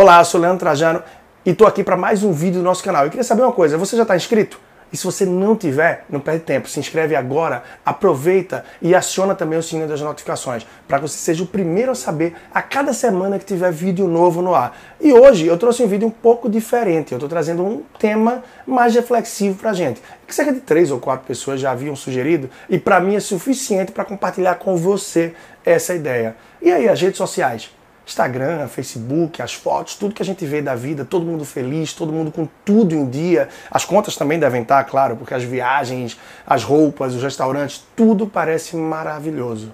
Olá, eu sou Leandro Trajano e estou aqui para mais um vídeo do nosso canal. Eu queria saber uma coisa, você já está inscrito? E se você não tiver, não perde tempo, se inscreve agora, aproveita e aciona também o sininho das notificações, para que você seja o primeiro a saber a cada semana que tiver vídeo novo no ar. E hoje eu trouxe um vídeo um pouco diferente, eu estou trazendo um tema mais reflexivo para a gente, que cerca de três ou quatro pessoas já haviam sugerido, e para mim é suficiente para compartilhar com você essa ideia. E aí, as redes sociais? Instagram, Facebook, as fotos, tudo que a gente vê da vida, todo mundo feliz, todo mundo com tudo em dia. As contas também devem estar, claro, porque as viagens, as roupas, os restaurantes, tudo parece maravilhoso.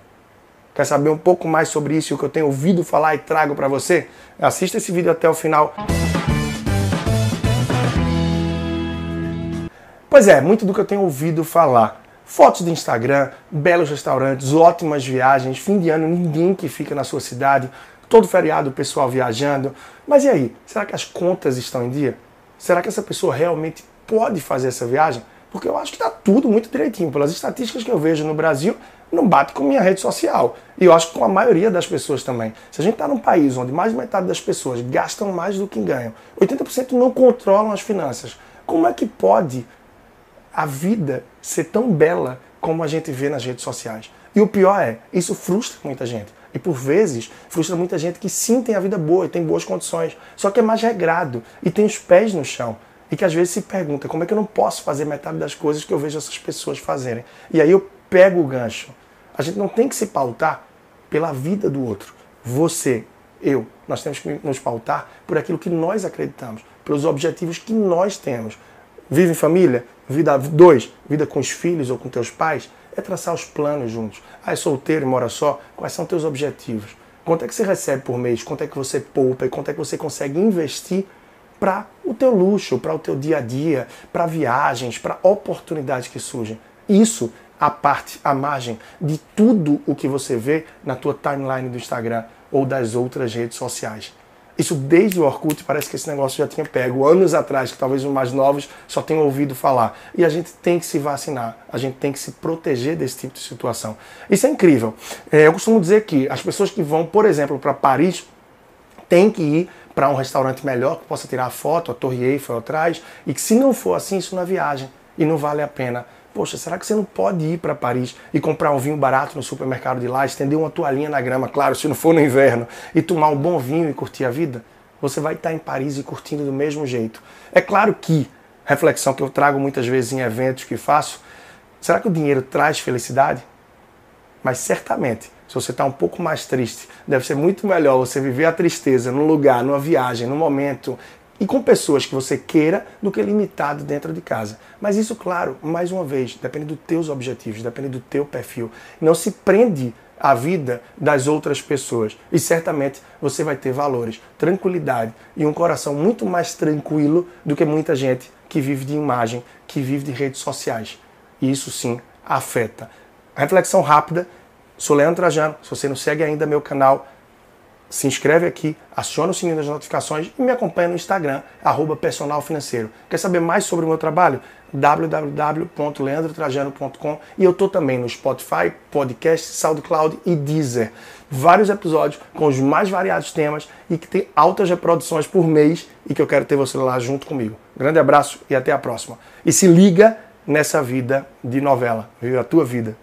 Quer saber um pouco mais sobre isso e o que eu tenho ouvido falar e trago para você? Assista esse vídeo até o final. Pois é, muito do que eu tenho ouvido falar. Fotos de Instagram, belos restaurantes, ótimas viagens, fim de ano, ninguém que fica na sua cidade, todo feriado o pessoal viajando. Mas e aí? Será que as contas estão em dia? Será que essa pessoa realmente pode fazer essa viagem? Porque eu acho que está tudo muito direitinho. Pelas estatísticas que eu vejo no Brasil, não bate com minha rede social. E eu acho que com a maioria das pessoas também. Se a gente está num país onde mais de metade das pessoas gastam mais do que ganham, 80% não controlam as finanças, como é que pode a vida ser tão bela como a gente vê nas redes sociais? E o pior é, isso frustra muita gente. E por vezes frustra muita gente que sim tem a vida boa e tem boas condições, só que é mais regrado e tem os pés no chão. E que às vezes se pergunta como é que eu não posso fazer metade das coisas que eu vejo essas pessoas fazerem. E aí eu pego o gancho. A gente não tem que se pautar pela vida do outro. Você, eu, nós temos que nos pautar por aquilo que nós acreditamos, pelos objetivos que nós temos. Vive em família? Vida dois, vida com os filhos ou com teus pais? É traçar os planos juntos. Ah, é solteiro e mora só? Quais são teus objetivos? Quanto é que você recebe por mês? Quanto é que você poupa? E quanto é que você consegue investir para o teu luxo, para o teu dia a dia, para viagens, para oportunidades que surgem? Isso a parte, a margem de tudo o que você vê na tua timeline do Instagram ou das outras redes sociais. Isso desde o Orkut parece que esse negócio já tinha pego anos atrás, que talvez os mais novos só tenham ouvido falar. E a gente tem que se vacinar, a gente tem que se proteger desse tipo de situação. Isso é incrível. É, eu costumo dizer que as pessoas que vão, por exemplo, para Paris, têm que ir para um restaurante melhor, que possa tirar foto, a Torre Eiffel atrás, e que se não for assim, isso não é viagem e não vale a pena. Poxa, será que você não pode ir para Paris e comprar um vinho barato no supermercado de lá, estender uma toalhinha na grama, claro, se não for no inverno, e tomar um bom vinho e curtir a vida? Você vai estar em Paris e curtindo do mesmo jeito. É claro que, reflexão que eu trago muitas vezes em eventos que faço, será que o dinheiro traz felicidade? Mas certamente, se você está um pouco mais triste, deve ser muito melhor você viver a tristeza num lugar, numa viagem, num momento e com pessoas que você queira do que limitado dentro de casa. Mas isso, claro, mais uma vez, depende dos teus objetivos, depende do teu perfil. Não se prende à vida das outras pessoas. E certamente você vai ter valores, tranquilidade e um coração muito mais tranquilo do que muita gente que vive de imagem, que vive de redes sociais. E isso sim afeta. Reflexão rápida. Sou Leandro Trajano. Se você não segue ainda meu canal, se inscreve aqui, aciona o sininho das notificações e me acompanha no Instagram, arroba personal financeiro. Quer saber mais sobre o meu trabalho? www.leandrotrajano.com e eu tô também no Spotify, Podcast, SoundCloud e Deezer. Vários episódios com os mais variados temas e que tem altas reproduções por mês e que eu quero ter você lá junto comigo. Grande abraço e até a próxima. E se liga nessa vida de novela. Viva a tua vida.